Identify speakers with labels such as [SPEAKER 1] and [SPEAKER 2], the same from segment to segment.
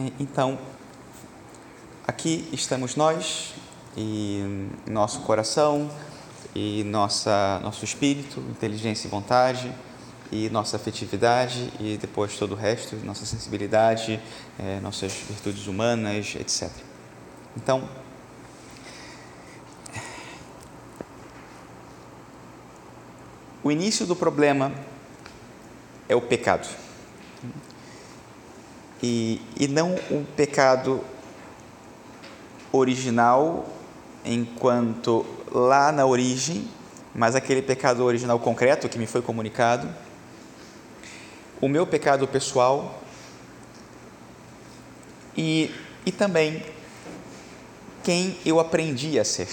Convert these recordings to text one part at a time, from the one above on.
[SPEAKER 1] Então, aqui estamos nós e nosso coração e nossa, nosso espírito, inteligência e vontade e nossa afetividade e depois todo o resto, nossa sensibilidade, é, nossas virtudes humanas, etc. Então, o início do problema é o pecado. E, e não um pecado original, enquanto lá na origem, mas aquele pecado original concreto que me foi comunicado, o meu pecado pessoal e, e também quem eu aprendi a ser.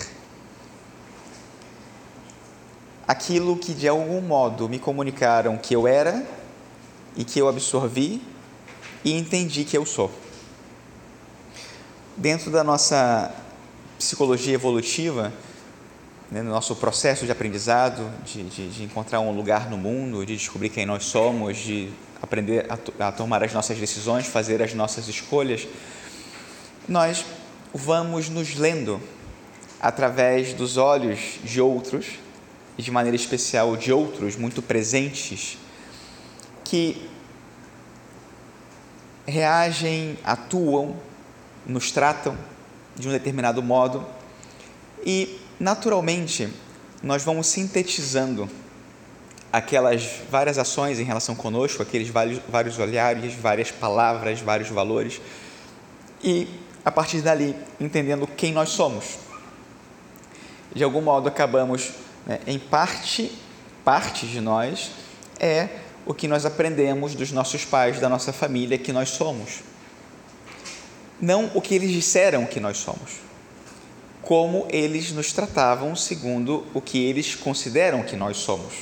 [SPEAKER 1] Aquilo que de algum modo me comunicaram que eu era e que eu absorvi e entendi que eu sou. Dentro da nossa psicologia evolutiva, né, no nosso processo de aprendizado, de, de, de, encontrar um lugar no mundo, de descobrir quem nós somos, de aprender a, a tomar as nossas decisões, fazer as nossas escolhas, nós vamos nos lendo através dos olhos de outros, e de maneira especial de outros muito presentes, que reagem, atuam, nos tratam de um determinado modo e, naturalmente, nós vamos sintetizando aquelas várias ações em relação conosco, aqueles vários, vários olhares, várias palavras, vários valores e, a partir dali, entendendo quem nós somos. De algum modo, acabamos, né, em parte, parte de nós é o que nós aprendemos dos nossos pais, da nossa família, que nós somos. Não o que eles disseram que nós somos. Como eles nos tratavam segundo o que eles consideram que nós somos.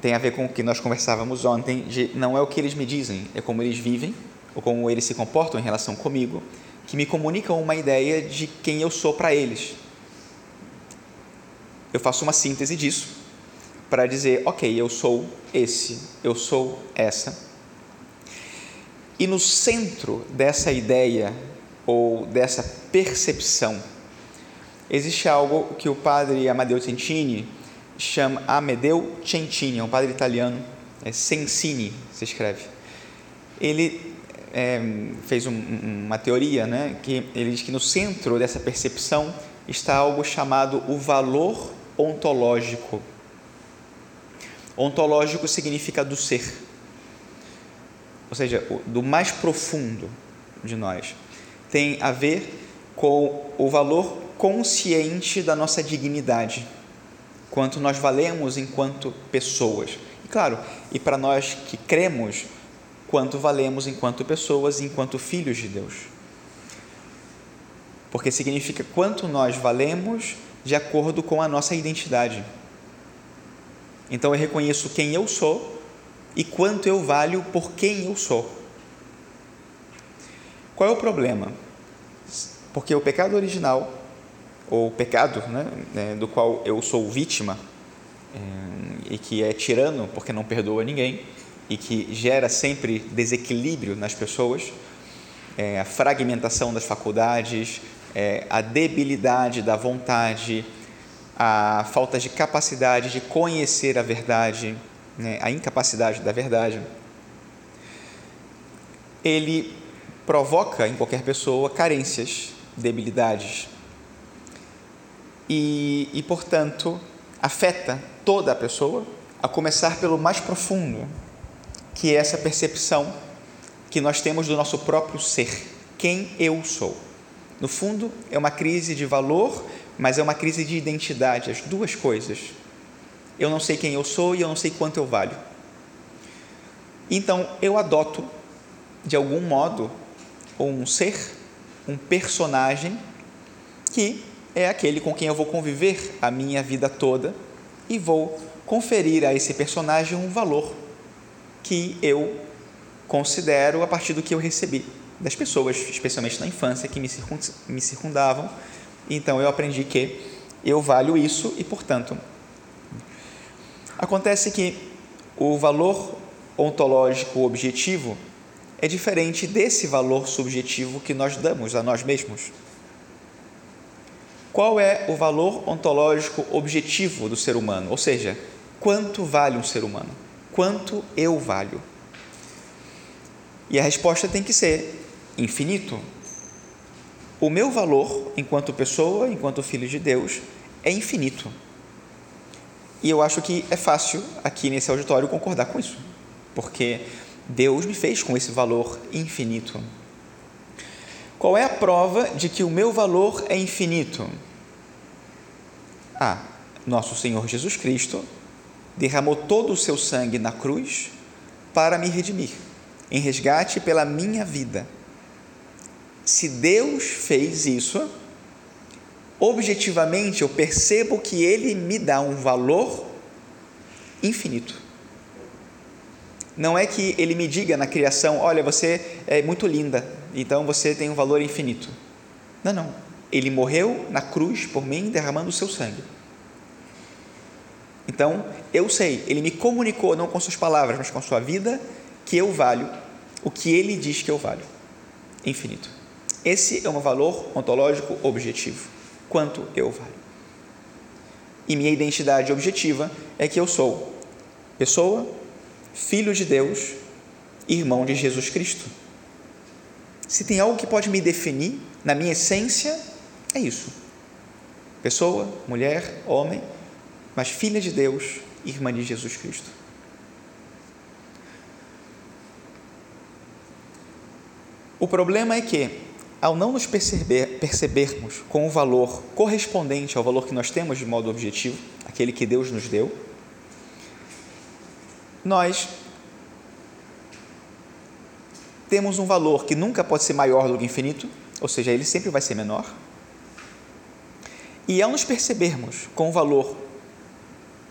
[SPEAKER 1] Tem a ver com o que nós conversávamos ontem, de não é o que eles me dizem, é como eles vivem, ou como eles se comportam em relação comigo, que me comunicam uma ideia de quem eu sou para eles. Eu faço uma síntese disso para dizer, ok, eu sou esse, eu sou essa. E no centro dessa ideia ou dessa percepção existe algo que o padre Amadeu Centini chama Amedeo Centini, é um padre italiano, é Sensini, se escreve. Ele é, fez um, uma teoria, né, que ele diz que no centro dessa percepção está algo chamado o valor ontológico Ontológico significa do ser, ou seja, do mais profundo de nós. Tem a ver com o valor consciente da nossa dignidade, quanto nós valemos enquanto pessoas. E claro, e para nós que cremos, quanto valemos enquanto pessoas, enquanto filhos de Deus. Porque significa quanto nós valemos de acordo com a nossa identidade. Então eu reconheço quem eu sou e quanto eu valho por quem eu sou. Qual é o problema? Porque o pecado original, ou pecado né, né do qual eu sou vítima, é, e que é tirano porque não perdoa ninguém, e que gera sempre desequilíbrio nas pessoas, é, a fragmentação das faculdades, é, a debilidade da vontade, a falta de capacidade de conhecer a verdade, né, a incapacidade da verdade, ele provoca em qualquer pessoa carências, debilidades e, e, portanto, afeta toda a pessoa, a começar pelo mais profundo, que é essa percepção que nós temos do nosso próprio ser, quem eu sou. No fundo, é uma crise de valor mas é uma crise de identidade, as duas coisas. Eu não sei quem eu sou e eu não sei quanto eu valho. Então eu adoto, de algum modo, um ser, um personagem que é aquele com quem eu vou conviver a minha vida toda e vou conferir a esse personagem um valor que eu considero a partir do que eu recebi das pessoas, especialmente na infância, que me circundavam então eu aprendi que eu valho isso e, portanto, acontece que o valor ontológico objetivo é diferente desse valor subjetivo que nós damos a nós mesmos. Qual é o valor ontológico objetivo do ser humano? Ou seja, quanto vale um ser humano? Quanto eu valho? E a resposta tem que ser infinito. O meu valor, enquanto pessoa, enquanto filho de Deus, é infinito. E eu acho que é fácil aqui nesse auditório concordar com isso, porque Deus me fez com esse valor infinito. Qual é a prova de que o meu valor é infinito? Ah, nosso Senhor Jesus Cristo derramou todo o seu sangue na cruz para me redimir, em resgate pela minha vida. Se Deus fez isso, objetivamente eu percebo que Ele me dá um valor infinito. Não é que Ele me diga na criação: olha, você é muito linda, então você tem um valor infinito. Não, não. Ele morreu na cruz por mim, derramando o seu sangue. Então, eu sei, ele me comunicou, não com suas palavras, mas com sua vida, que eu valho o que ele diz que eu valho. Infinito. Esse é um valor ontológico objetivo. Quanto eu valho. E minha identidade objetiva é que eu sou pessoa, filho de Deus, irmão de Jesus Cristo. Se tem algo que pode me definir na minha essência, é isso. Pessoa, mulher, homem, mas filha de Deus, irmã de Jesus Cristo. O problema é que, ao não nos perceber, percebermos com o valor correspondente ao valor que nós temos de modo objetivo, aquele que Deus nos deu, nós temos um valor que nunca pode ser maior do que infinito, ou seja, ele sempre vai ser menor. E ao nos percebermos com o valor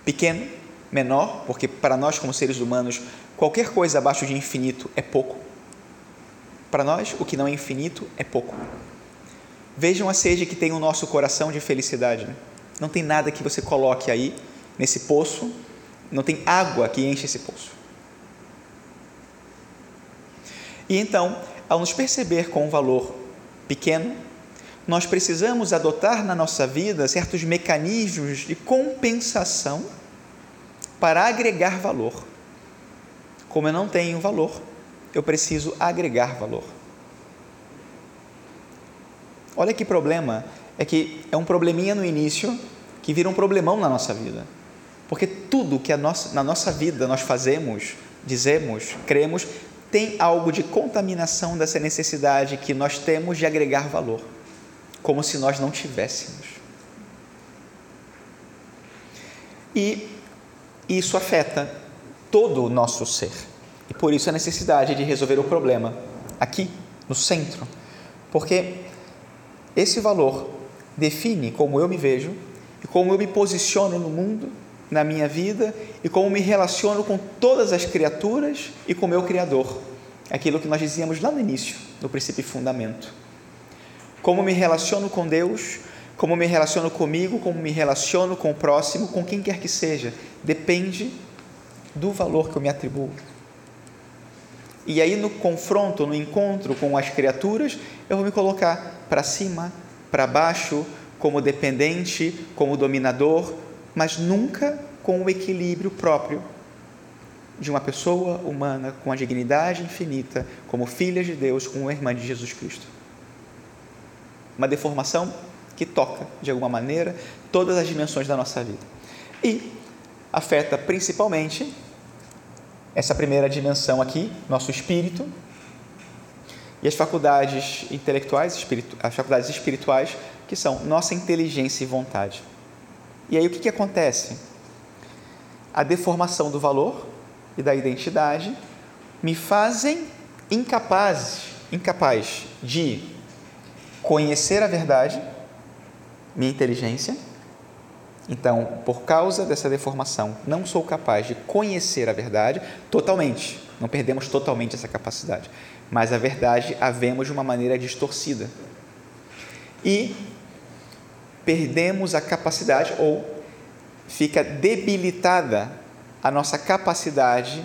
[SPEAKER 1] pequeno, menor, porque para nós, como seres humanos, qualquer coisa abaixo de infinito é pouco. Para nós, o que não é infinito é pouco. Vejam a sede que tem o nosso coração de felicidade. Não tem nada que você coloque aí nesse poço, não tem água que enche esse poço. E então, ao nos perceber com um valor pequeno, nós precisamos adotar na nossa vida certos mecanismos de compensação para agregar valor. Como eu não tenho valor, eu preciso agregar valor. Olha que problema, é que é um probleminha no início que vira um problemão na nossa vida. Porque tudo que nossa, na nossa vida nós fazemos, dizemos, cremos, tem algo de contaminação dessa necessidade que nós temos de agregar valor como se nós não tivéssemos. E isso afeta todo o nosso ser. E por isso a necessidade de resolver o problema aqui, no centro. Porque esse valor define como eu me vejo e como eu me posiciono no mundo, na minha vida e como me relaciono com todas as criaturas e com o meu Criador. Aquilo que nós dizíamos lá no início, no princípio e fundamento. Como me relaciono com Deus, como me relaciono comigo, como me relaciono com o próximo, com quem quer que seja, depende do valor que eu me atribuo. E aí, no confronto, no encontro com as criaturas, eu vou me colocar para cima, para baixo, como dependente, como dominador, mas nunca com o equilíbrio próprio de uma pessoa humana com a dignidade infinita, como filha de Deus, como irmã de Jesus Cristo uma deformação que toca, de alguma maneira, todas as dimensões da nossa vida. E afeta principalmente essa primeira dimensão aqui, nosso espírito, e as faculdades intelectuais, espiritu as faculdades espirituais, que são nossa inteligência e vontade. E aí o que, que acontece? A deformação do valor e da identidade me fazem incapazes, incapaz de conhecer a verdade, minha inteligência. Então, por causa dessa deformação, não sou capaz de conhecer a verdade totalmente. Não perdemos totalmente essa capacidade. Mas a verdade a vemos de uma maneira distorcida. E perdemos a capacidade, ou fica debilitada a nossa capacidade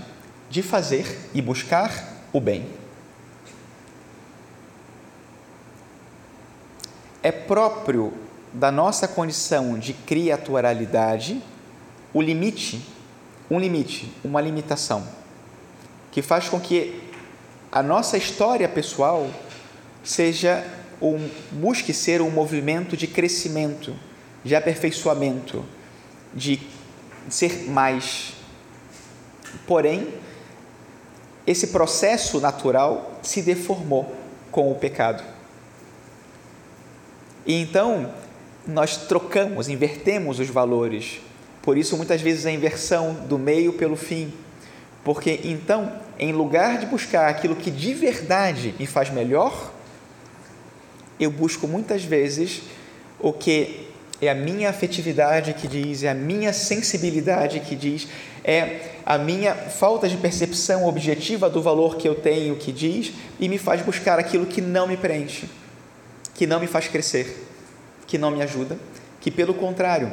[SPEAKER 1] de fazer e buscar o bem. É próprio da nossa condição de criaturalidade o limite, um limite, uma limitação, que faz com que a nossa história pessoal seja um, busque ser um movimento de crescimento, de aperfeiçoamento, de ser mais. Porém, esse processo natural se deformou com o pecado. E então, nós trocamos, invertemos os valores. Por isso, muitas vezes, a inversão do meio pelo fim. Porque então, em lugar de buscar aquilo que de verdade me faz melhor, eu busco muitas vezes o que é a minha afetividade que diz, é a minha sensibilidade que diz, é a minha falta de percepção objetiva do valor que eu tenho que diz e me faz buscar aquilo que não me preenche, que não me faz crescer, que não me ajuda, que pelo contrário.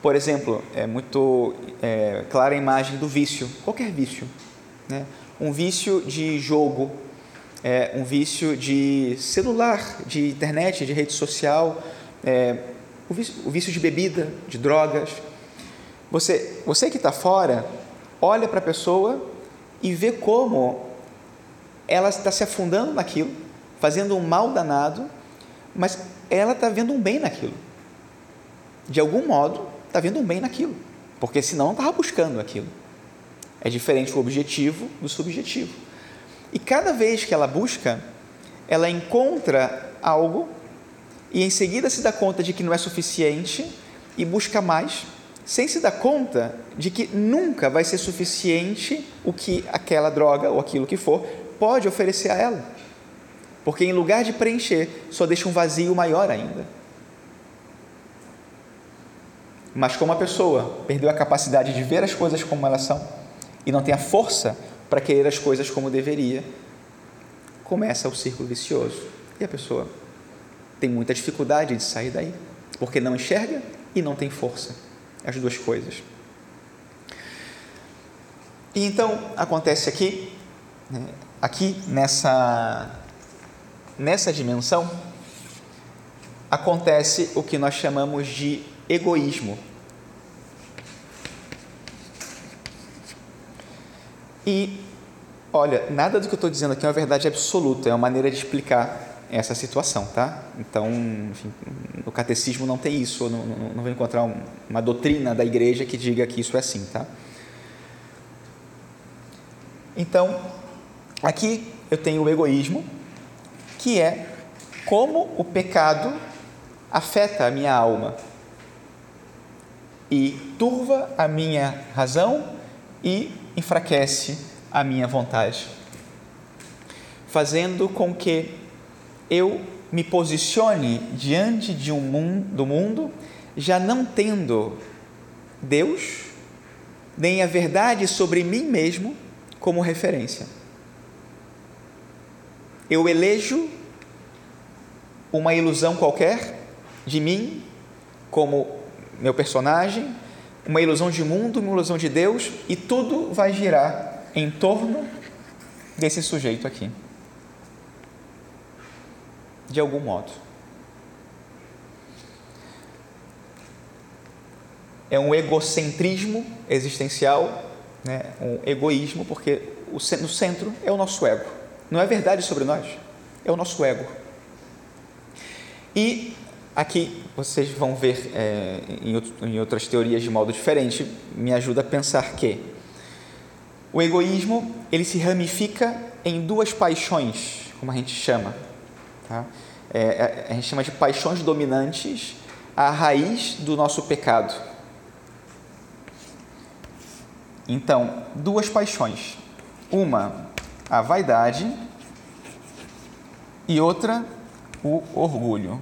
[SPEAKER 1] Por exemplo, é muito é, clara a imagem do vício, qualquer vício, né? um vício de jogo, é, um vício de celular, de internet, de rede social, é, o, vício, o vício de bebida, de drogas. Você, você que está fora, olha para a pessoa e vê como ela está se afundando naquilo, fazendo um mal danado, mas ela está vendo um bem naquilo. De algum modo, está vendo um bem naquilo, porque senão não estava buscando aquilo. É diferente o objetivo do subjetivo. E cada vez que ela busca, ela encontra algo e em seguida se dá conta de que não é suficiente e busca mais, sem se dar conta de que nunca vai ser suficiente o que aquela droga ou aquilo que for pode oferecer a ela. Porque em lugar de preencher, só deixa um vazio maior ainda. Mas como a pessoa perdeu a capacidade de ver as coisas como elas são e não tem a força para querer as coisas como deveria, começa o círculo vicioso. E a pessoa tem muita dificuldade de sair daí, porque não enxerga e não tem força. As duas coisas. E então acontece aqui, né, aqui nessa nessa dimensão acontece o que nós chamamos de egoísmo. E olha, nada do que eu estou dizendo aqui é uma verdade absoluta, é uma maneira de explicar essa situação, tá? Então, enfim, no catecismo não tem isso, não, não, não vai encontrar um, uma doutrina da igreja que diga que isso é assim, tá? Então, aqui eu tenho o egoísmo, que é como o pecado afeta a minha alma e turva a minha razão e enfraquece a minha vontade, fazendo com que eu me posicione diante de um mundo, do mundo, já não tendo Deus, nem a verdade sobre mim mesmo como referência. Eu elejo uma ilusão qualquer de mim como meu personagem, uma ilusão de mundo, uma ilusão de Deus, e tudo vai girar em torno desse sujeito aqui de algum modo. É um egocentrismo existencial, né? um egoísmo, porque no centro é o nosso ego. Não é verdade sobre nós, é o nosso ego. E aqui vocês vão ver é, em, outras teorias de modo diferente, me ajuda a pensar que o egoísmo ele se ramifica em duas paixões, como a gente chama, Tá? É, é, a gente chama de paixões dominantes, a raiz do nosso pecado. Então, duas paixões. Uma, a vaidade, e outra, o orgulho.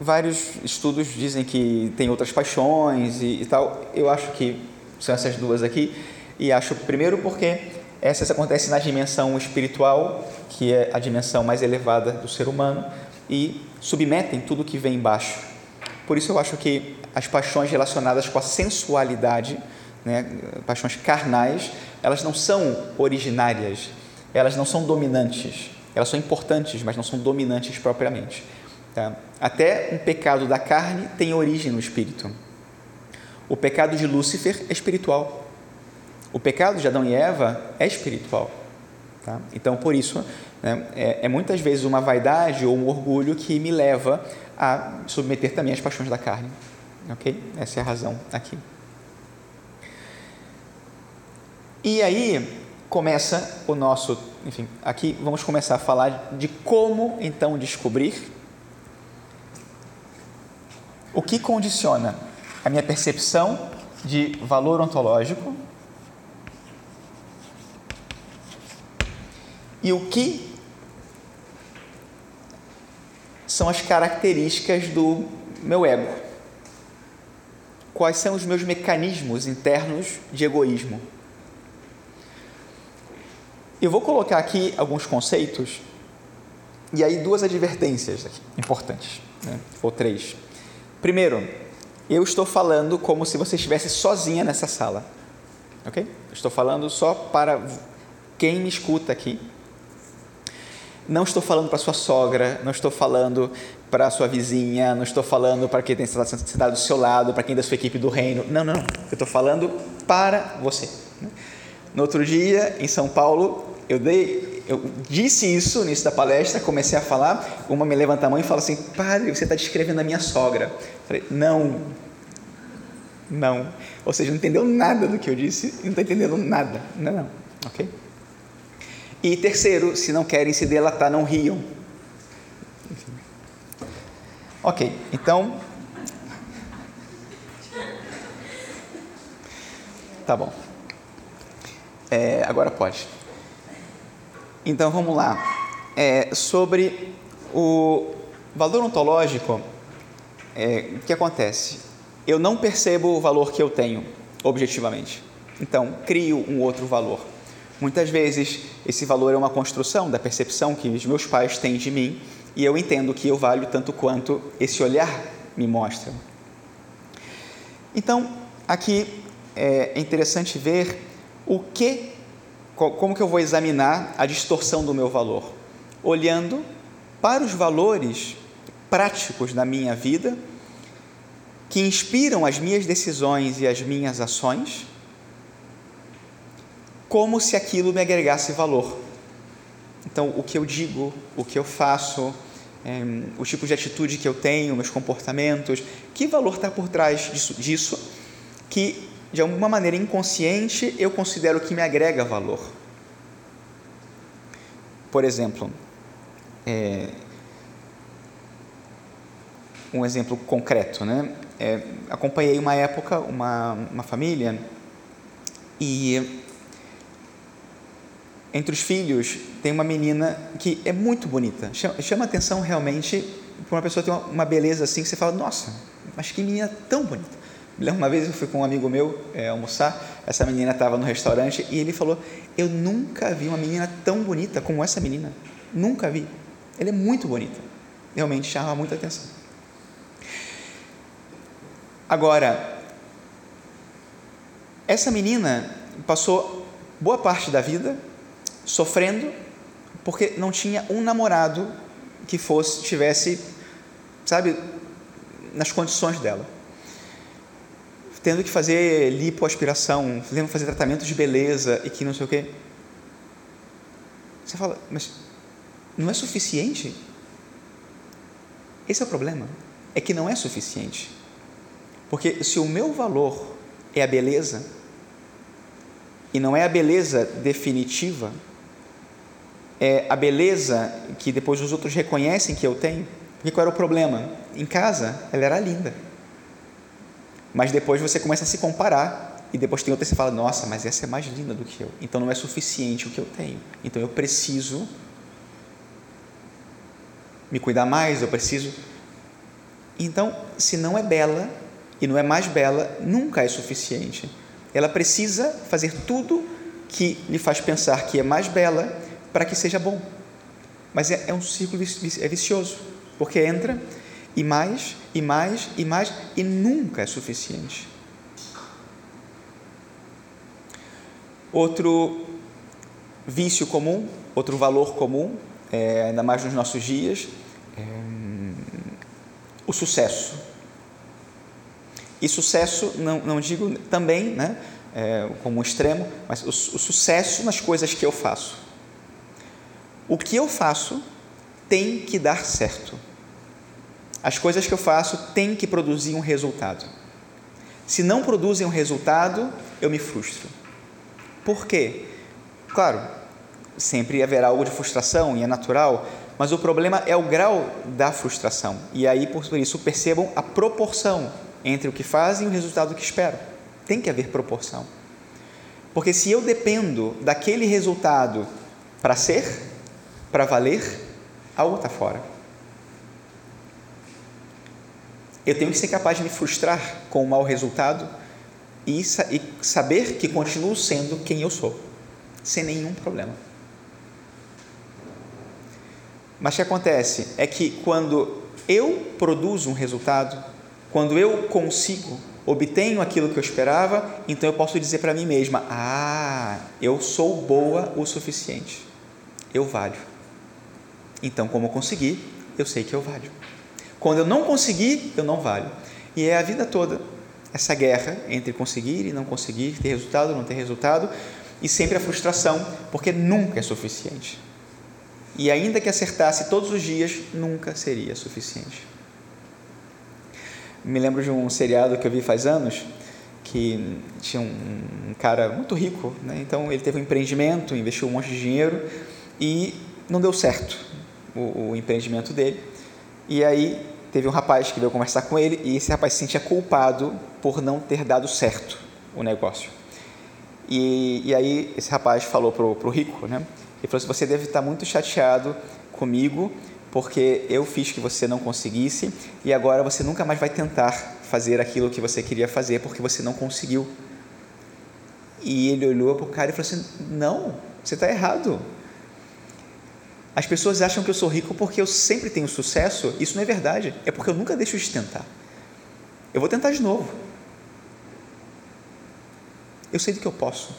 [SPEAKER 1] Vários estudos dizem que tem outras paixões e, e tal. Eu acho que são essas duas aqui. E acho, primeiro, porque essas acontecem na dimensão espiritual, que é a dimensão mais elevada do ser humano, e submetem tudo que vem embaixo. Por isso eu acho que as paixões relacionadas com a sensualidade, né, paixões carnais, elas não são originárias elas não são dominantes. Elas são importantes, mas não são dominantes propriamente. Tá? Até um pecado da carne tem origem no espírito. O pecado de Lúcifer é espiritual. O pecado de Adão e Eva é espiritual. Tá? Então, por isso, né, é, é, muitas vezes uma vaidade ou um orgulho que me leva a submeter também as paixões da carne. Ok? Essa é a razão aqui. E aí começa o nosso, enfim, aqui vamos começar a falar de como então descobrir o que condiciona a minha percepção de valor ontológico e o que são as características do meu ego. Quais são os meus mecanismos internos de egoísmo? Eu vou colocar aqui alguns conceitos e aí duas advertências aqui, importantes, né? ou três. Primeiro, eu estou falando como se você estivesse sozinha nessa sala, ok? Estou falando só para quem me escuta aqui. Não estou falando para sua sogra, não estou falando para sua vizinha, não estou falando para quem tem sentado do seu lado, para quem da sua equipe do reino. Não, não. Eu estou falando para você. No outro dia, em São Paulo, eu dei, eu disse isso no início da palestra, comecei a falar, uma me levanta a mão e fala assim, padre, você está descrevendo a minha sogra. Eu falei, não, não. Ou seja, não entendeu nada do que eu disse, não está entendendo nada. Não, não, ok? E terceiro, se não querem se delatar, não riam. Ok, então. Tá bom. É, agora pode. Então vamos lá. É, sobre o valor ontológico, é, o que acontece? Eu não percebo o valor que eu tenho, objetivamente. Então, crio um outro valor. Muitas vezes, esse valor é uma construção da percepção que os meus pais têm de mim e eu entendo que eu valho tanto quanto esse olhar me mostra. Então, aqui é interessante ver o que como que eu vou examinar a distorção do meu valor? Olhando para os valores práticos da minha vida que inspiram as minhas decisões e as minhas ações, como se aquilo me agregasse valor. Então, o que eu digo, o que eu faço, é, o tipo de atitude que eu tenho, meus comportamentos, que valor está por trás disso, disso que de alguma maneira inconsciente, eu considero que me agrega valor. Por exemplo, é, um exemplo concreto, né? É, acompanhei uma época uma, uma família e entre os filhos tem uma menina que é muito bonita, chama, chama atenção realmente para uma pessoa ter uma, uma beleza assim que você fala, nossa, mas que menina tão bonita. Uma vez eu fui com um amigo meu é, almoçar, essa menina estava no restaurante e ele falou: Eu nunca vi uma menina tão bonita como essa menina. Nunca vi. Ela é muito bonita. Realmente chama muita atenção. Agora, essa menina passou boa parte da vida sofrendo porque não tinha um namorado que fosse tivesse, sabe, nas condições dela tendo que fazer lipoaspiração, tendo que fazer tratamento de beleza e que não sei o quê. Você fala, mas não é suficiente? Esse é o problema. É que não é suficiente. Porque se o meu valor é a beleza, e não é a beleza definitiva, é a beleza que depois os outros reconhecem que eu tenho. Porque qual era o problema? Em casa, ela era linda mas depois você começa a se comparar e depois tem outra e você fala, nossa, mas essa é mais linda do que eu. Então não é suficiente o que eu tenho. Então eu preciso me cuidar mais, eu preciso. Então, se não é bela e não é mais bela, nunca é suficiente. Ela precisa fazer tudo que lhe faz pensar que é mais bela para que seja bom. Mas é, é um círculo é vicioso, porque entra e mais, e mais, e mais, e nunca é suficiente. Outro vício comum, outro valor comum, é, ainda mais nos nossos dias, é, o sucesso. E sucesso, não, não digo também né, é, como um extremo, mas o, o sucesso nas coisas que eu faço. O que eu faço tem que dar certo. As coisas que eu faço têm que produzir um resultado. Se não produzem um resultado, eu me frustro. Por quê? Claro, sempre haverá algo de frustração e é natural, mas o problema é o grau da frustração. E aí, por isso, percebam a proporção entre o que fazem e o resultado que esperam. Tem que haver proporção. Porque se eu dependo daquele resultado para ser, para valer, algo está fora. Eu tenho que ser capaz de me frustrar com o mau resultado e, e saber que continuo sendo quem eu sou, sem nenhum problema. Mas o que acontece é que quando eu produzo um resultado, quando eu consigo, obtenho aquilo que eu esperava, então eu posso dizer para mim mesma: Ah, eu sou boa o suficiente, eu valho. Então, como eu consegui, eu sei que eu valho. Quando eu não consegui, eu não valho. E é a vida toda essa guerra entre conseguir e não conseguir, ter resultado, não ter resultado, e sempre a frustração, porque nunca é suficiente. E ainda que acertasse todos os dias, nunca seria suficiente. Me lembro de um seriado que eu vi faz anos, que tinha um, cara muito rico, né? então ele teve um empreendimento, investiu um monte de dinheiro e não deu certo o, o empreendimento dele. E aí teve um rapaz que veio conversar com ele e esse rapaz se sentia culpado por não ter dado certo o negócio. E, e aí esse rapaz falou para o rico, né? Ele falou assim, você deve estar muito chateado comigo porque eu fiz que você não conseguisse e agora você nunca mais vai tentar fazer aquilo que você queria fazer porque você não conseguiu. E ele olhou para o cara e falou assim: Não, você está errado. As pessoas acham que eu sou rico porque eu sempre tenho sucesso. Isso não é verdade. É porque eu nunca deixo de tentar. Eu vou tentar de novo. Eu sei do que eu posso.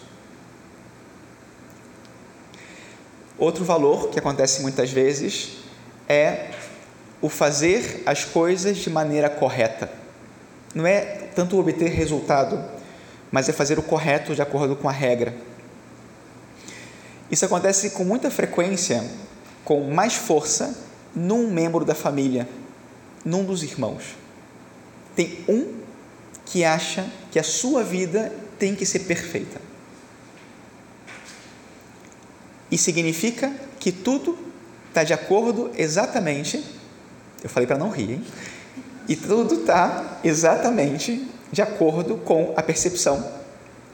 [SPEAKER 1] Outro valor que acontece muitas vezes é o fazer as coisas de maneira correta. Não é tanto obter resultado, mas é fazer o correto de acordo com a regra. Isso acontece com muita frequência, com mais força, num membro da família, num dos irmãos. Tem um que acha que a sua vida tem que ser perfeita. E significa que tudo está de acordo exatamente. Eu falei para não rir, hein? E tudo está exatamente de acordo com a percepção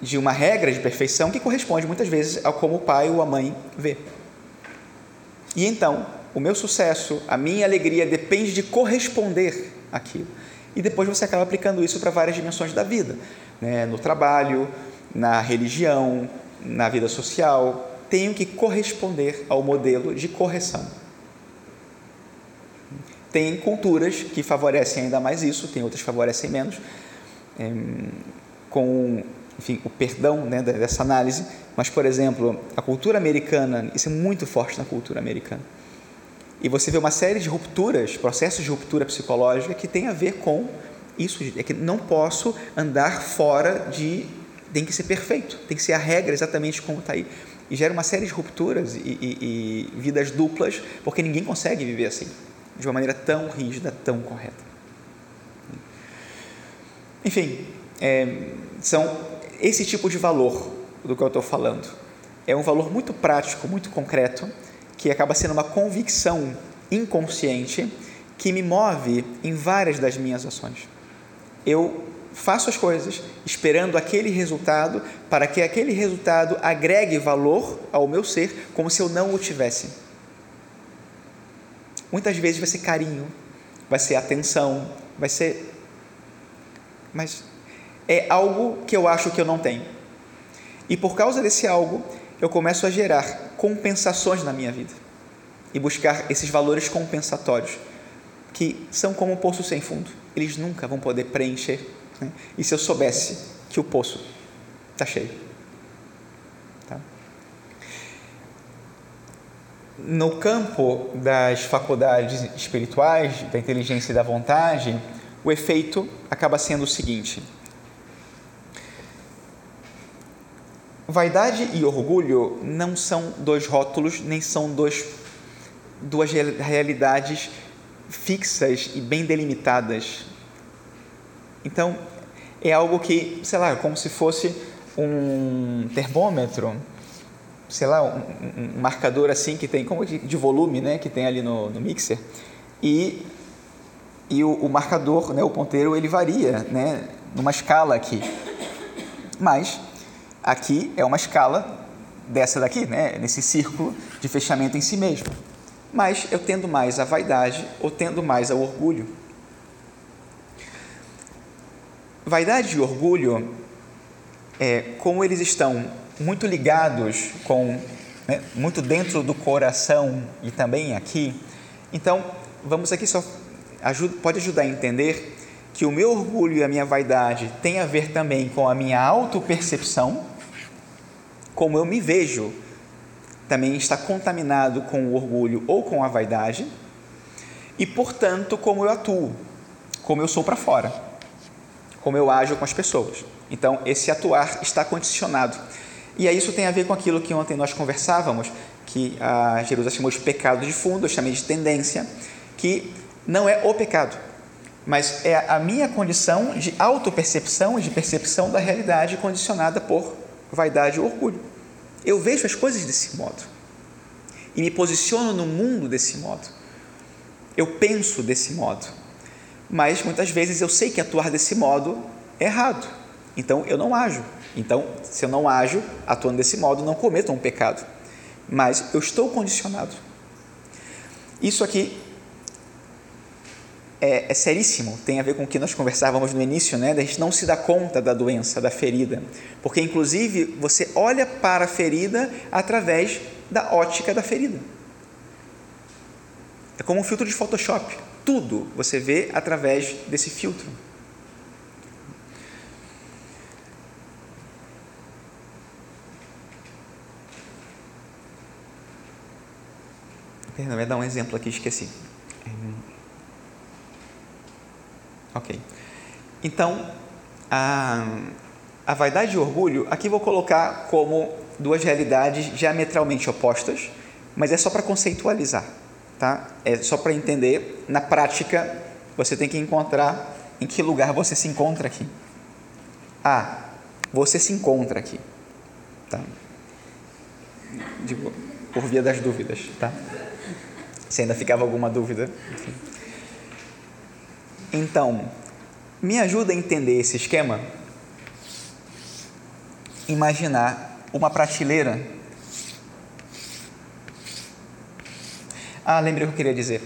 [SPEAKER 1] de uma regra de perfeição que corresponde muitas vezes a como o pai ou a mãe vê. E então, o meu sucesso, a minha alegria depende de corresponder àquilo. E depois você acaba aplicando isso para várias dimensões da vida, né? no trabalho, na religião, na vida social, tenho que corresponder ao modelo de correção. Tem culturas que favorecem ainda mais isso, tem outras que favorecem menos, é, com enfim, o perdão né, dessa análise, mas, por exemplo, a cultura americana, isso é muito forte na cultura americana. E você vê uma série de rupturas, processos de ruptura psicológica que tem a ver com isso, é que não posso andar fora de. tem que ser perfeito, tem que ser a regra exatamente como está aí e gera uma série de rupturas e, e, e vidas duplas, porque ninguém consegue viver assim, de uma maneira tão rígida, tão correta. Enfim, é, são esse tipo de valor do que eu estou falando. É um valor muito prático, muito concreto, que acaba sendo uma convicção inconsciente que me move em várias das minhas ações. Eu faço as coisas esperando aquele resultado para que aquele resultado agregue valor ao meu ser como se eu não o tivesse. Muitas vezes vai ser carinho, vai ser atenção, vai ser. Mas é algo que eu acho que eu não tenho. E por causa desse algo, eu começo a gerar compensações na minha vida e buscar esses valores compensatórios que são como um poço sem fundo. Eles nunca vão poder preencher né? E se eu soubesse que o poço está cheio? Tá? no campo das faculdades espirituais, da inteligência e da vontade, o efeito acaba sendo o seguinte: vaidade e orgulho não são dois rótulos, nem são dois, duas realidades fixas e bem delimitadas. Então, é algo que, sei lá, como se fosse um termômetro, sei lá, um, um marcador assim que tem, como de, volume, né, que tem ali no, no mixer, e, e o, o, marcador, né, o ponteiro, ele varia, né, numa escala aqui. Mas aqui é uma escala dessa daqui, né, nesse círculo de fechamento em si mesmo. Mas eu tendo mais a vaidade ou tendo mais ao orgulho. Vaidade e orgulho, é, como eles estão muito ligados com, né, muito dentro do coração e também aqui, então vamos aqui só ajuda, pode ajudar a entender que o meu orgulho e a minha vaidade tem a ver também com a minha autopercepção, como eu me vejo, também está contaminado com o orgulho ou com a vaidade, e portanto, como eu atuo, como eu sou para fora como eu ajo com as pessoas. Então, esse atuar está condicionado. E aí isso tem a ver com aquilo que ontem nós conversávamos, que a Jerusalém chamou de pecado de fundo, eu chamei de tendência, que não é o pecado, mas é a minha condição de autopercepção e de percepção da realidade condicionada por vaidade e orgulho. Eu vejo as coisas desse modo e me posiciono no mundo desse modo. Eu penso desse modo mas muitas vezes eu sei que atuar desse modo é errado, então eu não ajo. Então, se eu não ajo atuando desse modo, não cometo um pecado, mas eu estou condicionado. Isso aqui é, é, seríssimo, tem a ver com o que nós conversávamos no início, né? Da gente não se dar conta da doença, da ferida, porque inclusive você olha para a ferida através da ótica da ferida. É como um filtro de Photoshop tudo você vê através desse filtro. Perdão, eu ia dar um exemplo aqui, esqueci. Ok. Então, a, a vaidade e o orgulho, aqui vou colocar como duas realidades diametralmente opostas, mas é só para conceitualizar tá? É só para entender, na prática, você tem que encontrar em que lugar você se encontra aqui. Ah, você se encontra aqui, tá? Digo, por via das dúvidas, tá? Se ainda ficava alguma dúvida. Enfim. Então, me ajuda a entender esse esquema? Imaginar uma prateleira Ah, lembrei o que eu queria dizer.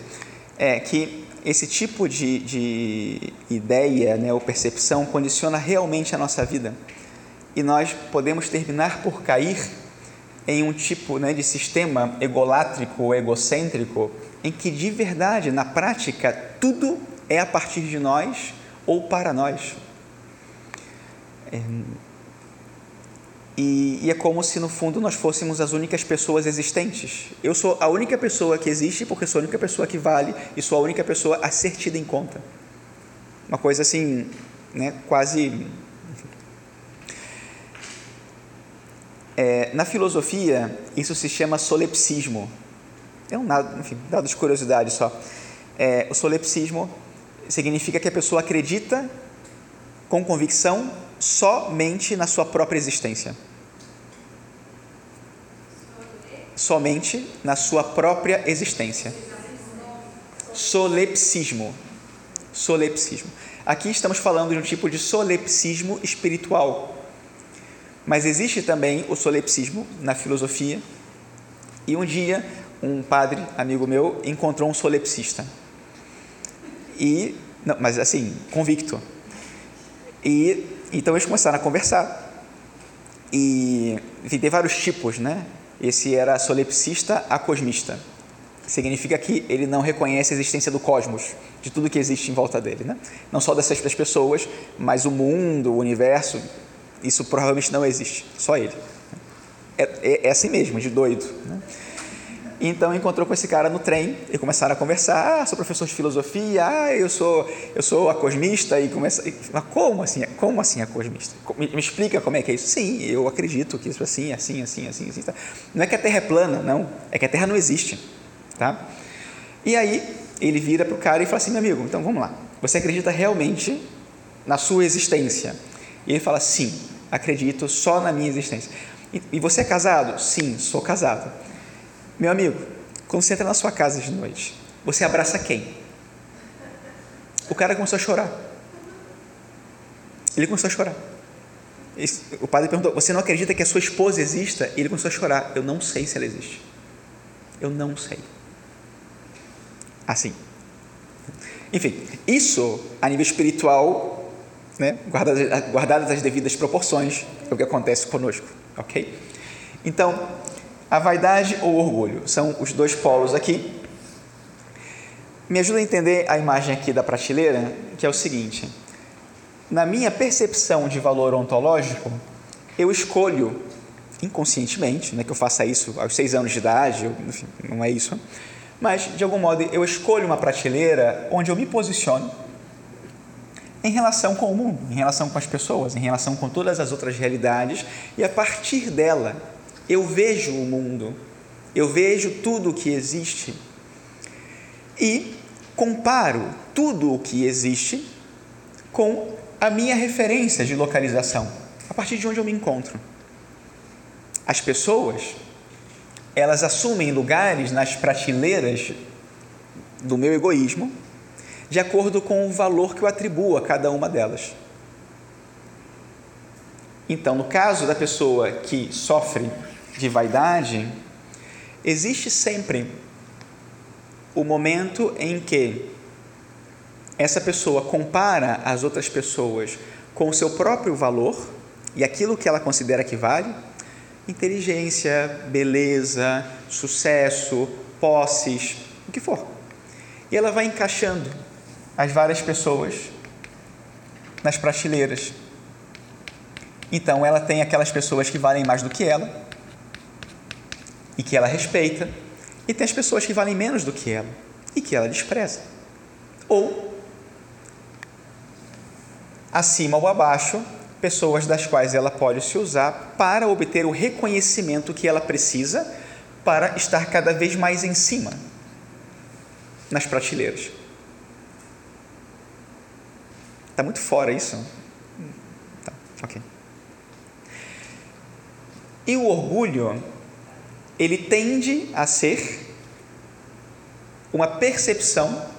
[SPEAKER 1] É que esse tipo de, de ideia né, ou percepção condiciona realmente a nossa vida. E nós podemos terminar por cair em um tipo né, de sistema egolátrico ou egocêntrico em que de verdade, na prática, tudo é a partir de nós ou para nós. É, e, e, é como se no fundo nós fôssemos as únicas pessoas existentes. Eu sou a única pessoa que existe porque sou a única pessoa que vale e sou a única pessoa a ser tida em conta. Uma coisa assim, né, quase. É, na filosofia, isso se chama solepsismo. É um dado, enfim, de curiosidade só. É, o solepsismo significa que a pessoa acredita com convicção somente na sua própria existência somente na sua própria existência. Solepsismo. Solepsismo. Aqui estamos falando de um tipo de solepsismo espiritual. Mas existe também o solepsismo na filosofia. E um dia, um padre, amigo meu, encontrou um solepsista. E, não, mas assim, convicto. E então eles começaram a conversar. E tem vários tipos, né? Esse era solepsista acosmista. Significa que ele não reconhece a existência do cosmos, de tudo que existe em volta dele. Né? Não só dessas três pessoas, mas o mundo, o universo, isso provavelmente não existe, só ele. É, é, é assim mesmo, de doido. Né? E então encontrou com esse cara no trem e começaram a conversar. Ah, sou professor de filosofia. Ah, eu sou eu sou acosmista e começa. Mas como assim? Como assim acosmista? Me, me explica como é que é isso? Sim, eu acredito que isso é assim, assim, assim, assim, assim. Tá? Não é que a Terra é plana, não. É que a Terra não existe, tá? E aí ele vira para o cara e fala assim, meu amigo, então vamos lá. Você acredita realmente na sua existência? E ele fala, sim, acredito só na minha existência. E, e você é casado? Sim, sou casado. Meu amigo, quando você entra na sua casa de noite, você abraça quem? O cara começou a chorar. Ele começou a chorar. O padre perguntou: Você não acredita que a sua esposa exista? E ele começou a chorar. Eu não sei se ela existe. Eu não sei. Assim. Enfim, isso a nível espiritual, né, guardadas, guardadas as devidas proporções, é o que acontece conosco, ok? Então, a vaidade ou orgulho são os dois polos aqui. Me ajuda a entender a imagem aqui da prateleira, que é o seguinte: na minha percepção de valor ontológico, eu escolho inconscientemente, não é que eu faça isso aos seis anos de idade, enfim, não é isso, mas de algum modo eu escolho uma prateleira onde eu me posiciono em relação com o mundo, em relação com as pessoas, em relação com todas as outras realidades, e a partir dela eu vejo o mundo, eu vejo tudo o que existe e comparo tudo o que existe com a minha referência de localização, a partir de onde eu me encontro. As pessoas, elas assumem lugares nas prateleiras do meu egoísmo, de acordo com o valor que eu atribuo a cada uma delas. Então, no caso da pessoa que sofre de vaidade, existe sempre o momento em que essa pessoa compara as outras pessoas com o seu próprio valor e aquilo que ela considera que vale inteligência, beleza, sucesso, posses, o que for. E ela vai encaixando as várias pessoas nas prateleiras. Então ela tem aquelas pessoas que valem mais do que ela, e que ela respeita, e tem as pessoas que valem menos do que ela e que ela despreza. Ou, acima ou abaixo, pessoas das quais ela pode se usar para obter o reconhecimento que ela precisa para estar cada vez mais em cima nas prateleiras. Está muito fora isso? Tá, ok. E o orgulho ele tende a ser uma percepção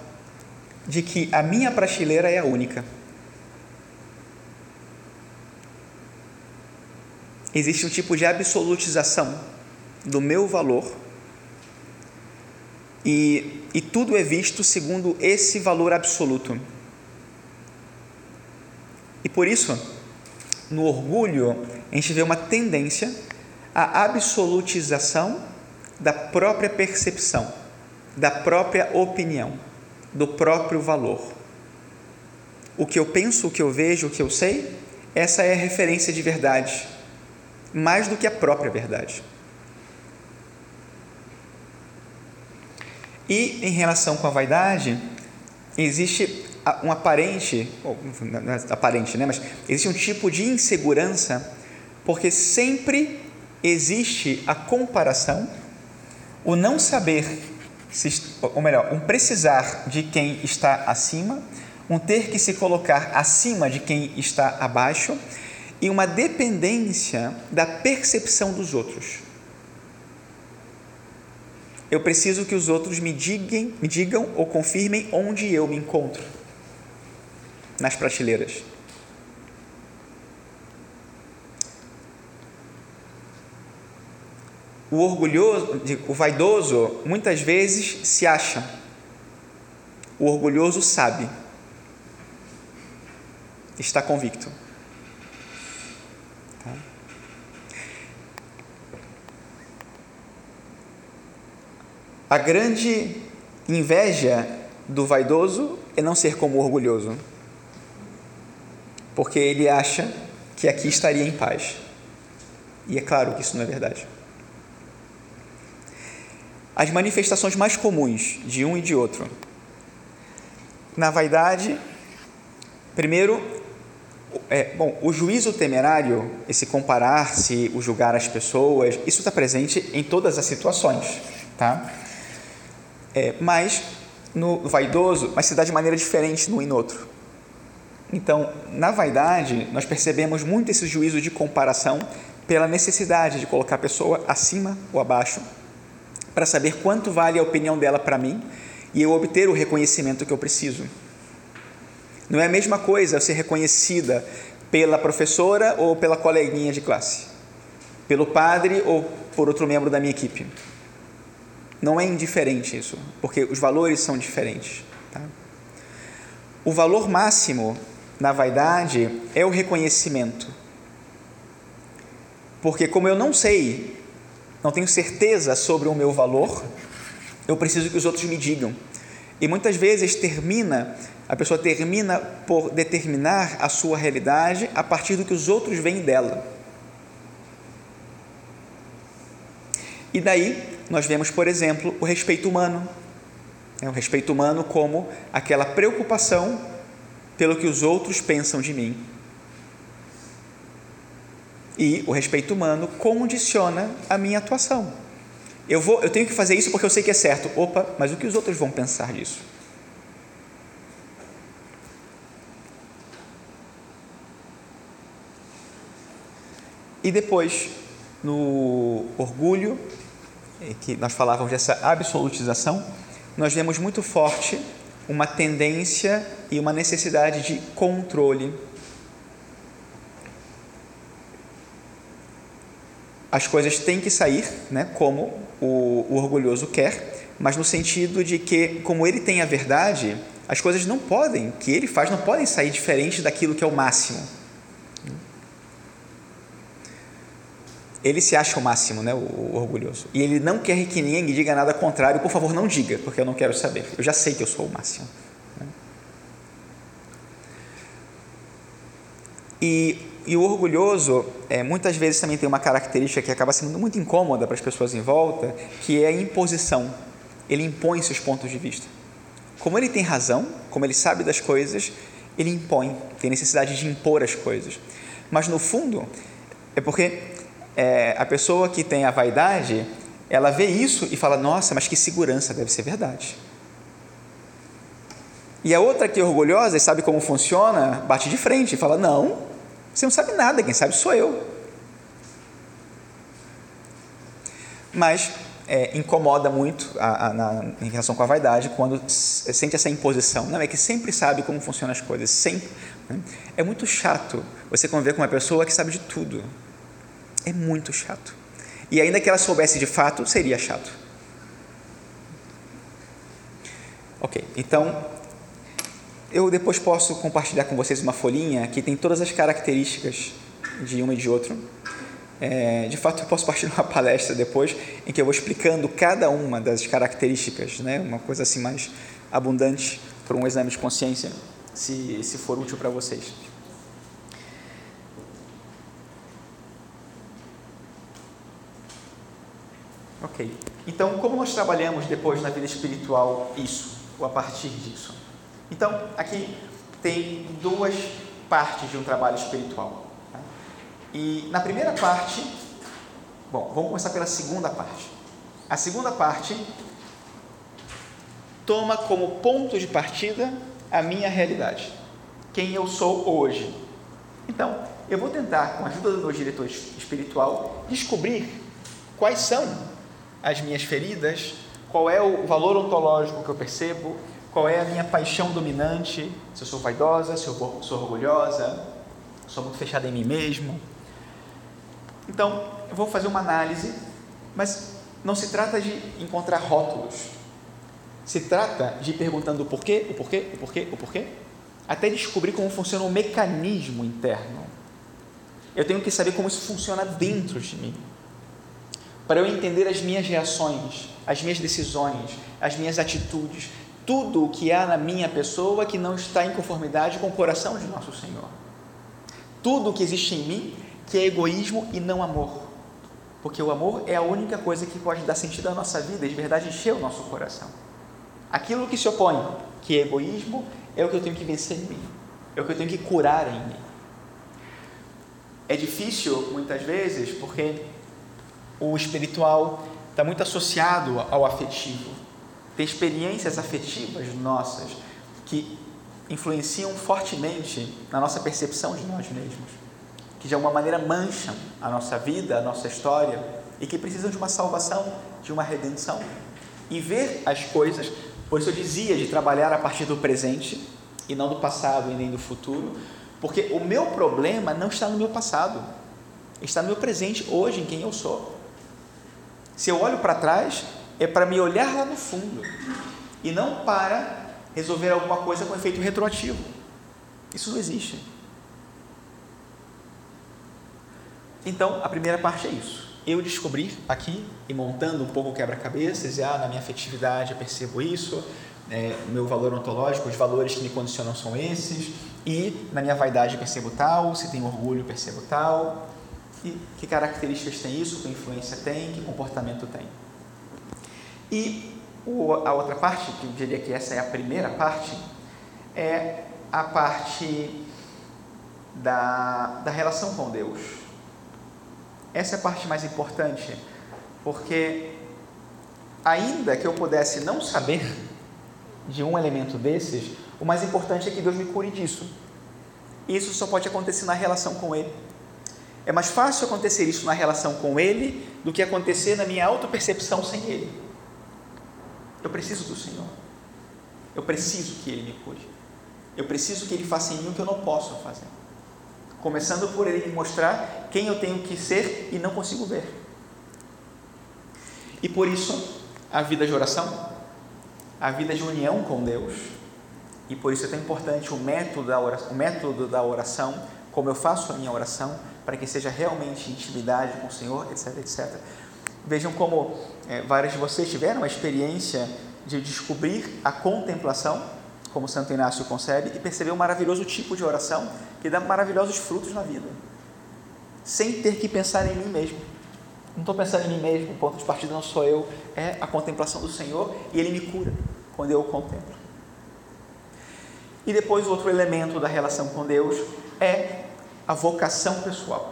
[SPEAKER 1] de que a minha prateleira é a única. Existe um tipo de absolutização do meu valor e, e tudo é visto segundo esse valor absoluto. E por isso, no orgulho, a gente vê uma tendência a absolutização da própria percepção, da própria opinião, do próprio valor. O que eu penso, o que eu vejo, o que eu sei, essa é a referência de verdade, mais do que a própria verdade. E em relação com a vaidade, existe um aparente, é aparente, né? mas existe um tipo de insegurança, porque sempre existe a comparação, o não saber, ou melhor, um precisar de quem está acima, um ter que se colocar acima de quem está abaixo e uma dependência da percepção dos outros. Eu preciso que os outros me digam, me digam ou confirmem onde eu me encontro nas prateleiras. O orgulhoso, o vaidoso, muitas vezes se acha. O orgulhoso sabe. Está convicto. Tá? A grande inveja do vaidoso é não ser como o orgulhoso, porque ele acha que aqui estaria em paz. E é claro que isso não é verdade. As manifestações mais comuns de um e de outro. Na vaidade, primeiro, é, bom, o juízo temerário, esse comparar-se, o julgar as pessoas, isso está presente em todas as situações, tá? É, mas no vaidoso, mas se dá de maneira diferente no e no outro. Então, na vaidade, nós percebemos muito esse juízo de comparação pela necessidade de colocar a pessoa acima ou abaixo, para saber quanto vale a opinião dela para mim e eu obter o reconhecimento que eu preciso. Não é a mesma coisa ser reconhecida pela professora ou pela coleguinha de classe, pelo padre ou por outro membro da minha equipe. Não é indiferente isso, porque os valores são diferentes. Tá? O valor máximo na vaidade é o reconhecimento. Porque, como eu não sei, não tenho certeza sobre o meu valor, eu preciso que os outros me digam. E muitas vezes termina, a pessoa termina por determinar a sua realidade a partir do que os outros veem dela. E daí nós vemos, por exemplo, o respeito humano. É, o respeito humano como aquela preocupação pelo que os outros pensam de mim. E o respeito humano condiciona a minha atuação. Eu, vou, eu tenho que fazer isso porque eu sei que é certo. Opa, mas o que os outros vão pensar disso? E depois, no orgulho, que nós falávamos dessa absolutização, nós vemos muito forte uma tendência e uma necessidade de controle. As coisas têm que sair, né, como o, o orgulhoso quer, mas no sentido de que, como ele tem a verdade, as coisas não podem, que ele faz, não podem sair diferente daquilo que é o máximo. ele se acha o máximo, né, o, o, orgulhoso. E ele não quer que ninguém diga nada contrário. Por favor, não diga, porque eu não quero saber. Eu já sei que eu sou o máximo. Né? E, e, o orgulhoso, é, muitas vezes também tem uma característica que acaba sendo muito incômoda para as pessoas em volta, que é a imposição. Ele impõe seus pontos de vista. Como ele tem razão, como ele sabe das coisas, ele impõe, tem necessidade de impor as coisas. Mas no fundo, é porque é, a pessoa que tem a vaidade, ela vê isso e fala: Nossa, mas que segurança, deve ser verdade. E a outra que é orgulhosa e sabe como funciona, bate de frente e fala: Não, você não sabe nada, quem sabe sou eu. Mas é, incomoda muito a, a, na, em relação com a vaidade quando sente essa imposição. Não, é que sempre sabe como funcionam as coisas, sempre. Né? É muito chato você conviver com uma pessoa que sabe de tudo. É muito chato. E ainda que ela soubesse de fato, seria chato. Ok, então eu depois posso compartilhar com vocês uma folhinha que tem todas as características de um e de outro. É, de fato, eu posso partir uma palestra depois em que eu vou explicando cada uma das características, né? uma coisa assim mais abundante para um exame de consciência, se, se for útil para vocês. Ok. Então, como nós trabalhamos depois na vida espiritual isso, ou a partir disso? Então, aqui tem duas partes de um trabalho espiritual. Tá? E na primeira parte, bom, vamos começar pela segunda parte. A segunda parte toma como ponto de partida a minha realidade, quem eu sou hoje. Então, eu vou tentar, com a ajuda do meu diretor espiritual, descobrir quais são as minhas feridas, qual é o valor ontológico que eu percebo, qual é a minha paixão dominante, se eu sou vaidosa, se eu sou orgulhosa, sou muito fechada em mim mesmo. Então, eu vou fazer uma análise, mas não se trata de encontrar rótulos. Se trata de ir perguntando o porquê, o porquê, o porquê, o porquê, até descobrir como funciona o mecanismo interno. Eu tenho que saber como isso funciona dentro de mim para eu entender as minhas reações, as minhas decisões, as minhas atitudes, tudo o que há na minha pessoa que não está em conformidade com o coração de nosso Senhor. Tudo o que existe em mim que é egoísmo e não amor. Porque o amor é a única coisa que pode dar sentido à nossa vida e de verdade encher o nosso coração. Aquilo que se opõe, que é egoísmo, é o que eu tenho que vencer em mim, é o que eu tenho que curar em mim. É difícil muitas vezes porque o espiritual está muito associado ao afetivo. Tem experiências afetivas nossas que influenciam fortemente na nossa percepção de nós mesmos, que de alguma maneira mancham a nossa vida, a nossa história e que precisam de uma salvação, de uma redenção. E ver as coisas, por isso eu dizia de trabalhar a partir do presente e não do passado e nem do futuro, porque o meu problema não está no meu passado, está no meu presente, hoje, em quem eu sou. Se eu olho para trás, é para me olhar lá no fundo e não para resolver alguma coisa com efeito retroativo. Isso não existe. Então, a primeira parte é isso. Eu descobri aqui, e montando um pouco o quebra-cabeças, e ah, na minha afetividade eu percebo isso, é, meu valor ontológico, os valores que me condicionam são esses, e na minha vaidade percebo tal, se tenho orgulho percebo tal, e que características tem isso, que influência tem, que comportamento tem. E a outra parte, que eu diria que essa é a primeira parte, é a parte da, da relação com Deus. Essa é a parte mais importante, porque ainda que eu pudesse não saber de um elemento desses, o mais importante é que Deus me cure disso. Isso só pode acontecer na relação com Ele. É mais fácil acontecer isso na relação com Ele do que acontecer na minha autopercepção sem Ele. Eu preciso do Senhor. Eu preciso que Ele me cure. Eu preciso que Ele faça em mim o que eu não posso fazer. Começando por Ele me mostrar quem eu tenho que ser e não consigo ver. E por isso, a vida de oração, a vida de união com Deus, e por isso é tão importante o método da oração, o método da oração como eu faço a minha oração, para que seja realmente intimidade com o Senhor, etc, etc. Vejam como é, vários de vocês tiveram a experiência de descobrir a contemplação, como Santo Inácio concebe, e perceber um maravilhoso tipo de oração que dá maravilhosos frutos na vida, sem ter que pensar em mim mesmo. Não estou pensando em mim mesmo, o ponto de partida não sou eu, é a contemplação do Senhor e Ele me cura quando eu o contemplo. E depois, outro elemento da relação com Deus é a vocação pessoal.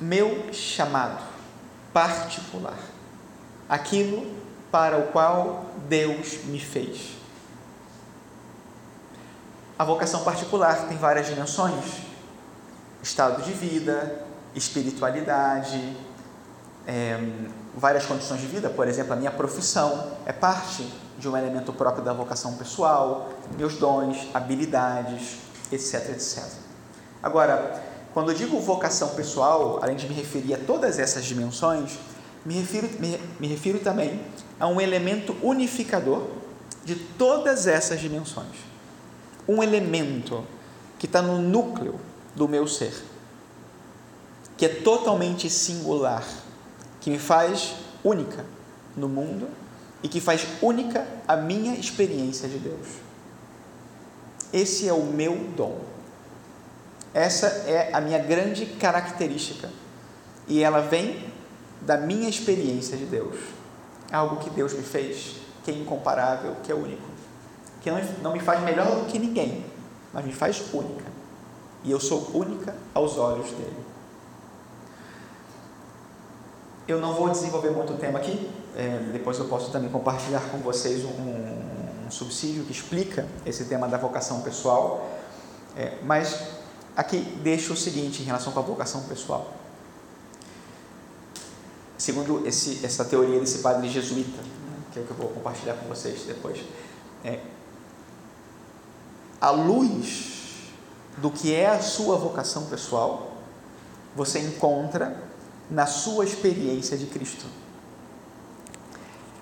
[SPEAKER 1] Meu chamado particular, aquilo para o qual Deus me fez. A vocação particular tem várias dimensões: estado de vida, espiritualidade, é, várias condições de vida, por exemplo, a minha profissão é parte de um elemento próprio da vocação pessoal, meus dons, habilidades, etc, etc. Agora, quando eu digo vocação pessoal, além de me referir a todas essas dimensões, me refiro, me, me refiro também a um elemento unificador de todas essas dimensões. Um elemento que está no núcleo do meu ser, que é totalmente singular, que me faz única no mundo e que faz única a minha experiência de Deus. Esse é o meu dom. Essa é a minha grande característica. E ela vem da minha experiência de Deus. É algo que Deus me fez, que é incomparável, que é único. Que não me faz melhor do que ninguém, mas me faz única. E eu sou única aos olhos dele. Eu não vou desenvolver muito o tema aqui, é, depois eu posso também compartilhar com vocês um, um subsídio que explica esse tema da vocação pessoal, é, mas aqui deixo o seguinte em relação com a vocação pessoal. Segundo esse, essa teoria desse padre jesuíta, né, que é o que eu vou compartilhar com vocês depois, é, luz do que é a sua vocação pessoal, você encontra na sua experiência de Cristo.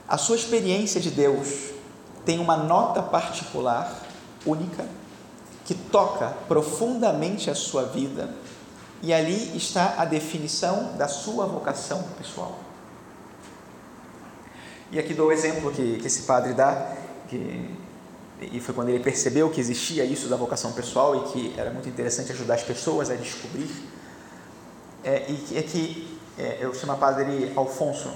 [SPEAKER 1] A sua experiência de Deus tem uma nota particular, única, que toca profundamente a sua vida, e ali está a definição da sua vocação pessoal. E aqui dou o exemplo que, que esse padre dá, que, e foi quando ele percebeu que existia isso da vocação pessoal e que era muito interessante ajudar as pessoas a descobrir é, e é que é, eu chamo padre Alfonso.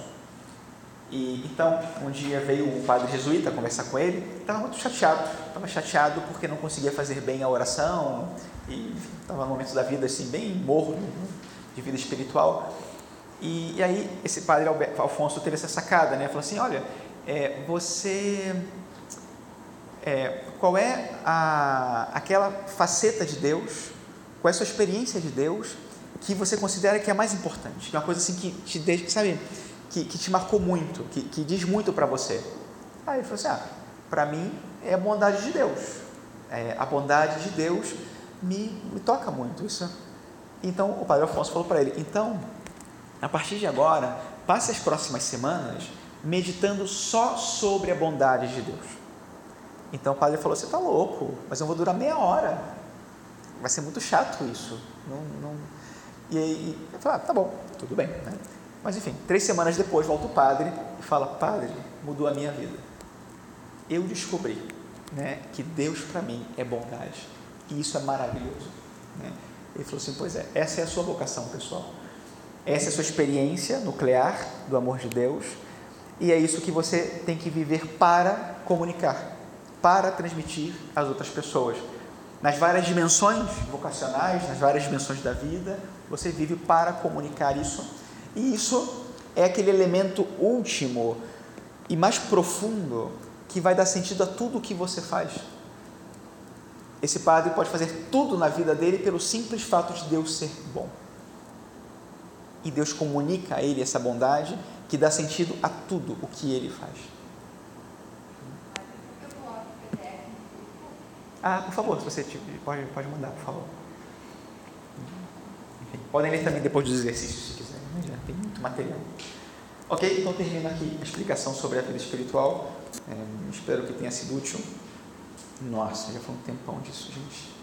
[SPEAKER 1] E então, um dia veio um padre jesuíta conversar com ele, estava muito chateado, estava chateado porque não conseguia fazer bem a oração e estava num momento da vida assim bem morno de vida espiritual. E, e aí esse padre Alfonso teve essa sacada, né? Falou assim, olha, é, você, é, qual é a, aquela faceta de Deus, qual é a sua experiência de Deus que você considera que é mais importante, que é uma coisa assim que te deixa, sabe, que, que te marcou muito, que, que diz muito para você. Aí ele falou assim, ah, para mim é a bondade de Deus, é, a bondade de Deus me, me toca muito, isso. Então o Padre Afonso falou para ele, então, a partir de agora, passe as próximas semanas meditando só sobre a bondade de Deus. Então o padre falou: Você está louco, mas eu vou durar meia hora. Vai ser muito chato isso. Não, não... E aí falei: ah, Tá bom, tudo bem. Né? Mas enfim, três semanas depois volta o padre e fala: Padre, mudou a minha vida. Eu descobri né, que Deus para mim é bondade. E isso é maravilhoso. Né? Ele falou assim: Pois é, essa é a sua vocação, pessoal. Essa é a sua experiência nuclear do amor de Deus e é isso que você tem que viver para comunicar, para transmitir às outras pessoas. Nas várias dimensões vocacionais, nas várias dimensões da vida, você vive para comunicar isso. E isso é aquele elemento último e mais profundo que vai dar sentido a tudo o que você faz. Esse padre pode fazer tudo na vida dele pelo simples fato de Deus ser bom. E Deus comunica a ele essa bondade que dá sentido a tudo o que ele faz. Ah, por favor, se você pode, pode mandar, por favor. Enfim, podem ler também depois dos exercícios, Né? Tem muito material. Ok, então termino aqui a explicação sobre a vida espiritual. É, espero que tenha sido útil. Nossa, já foi um tempão disso, gente.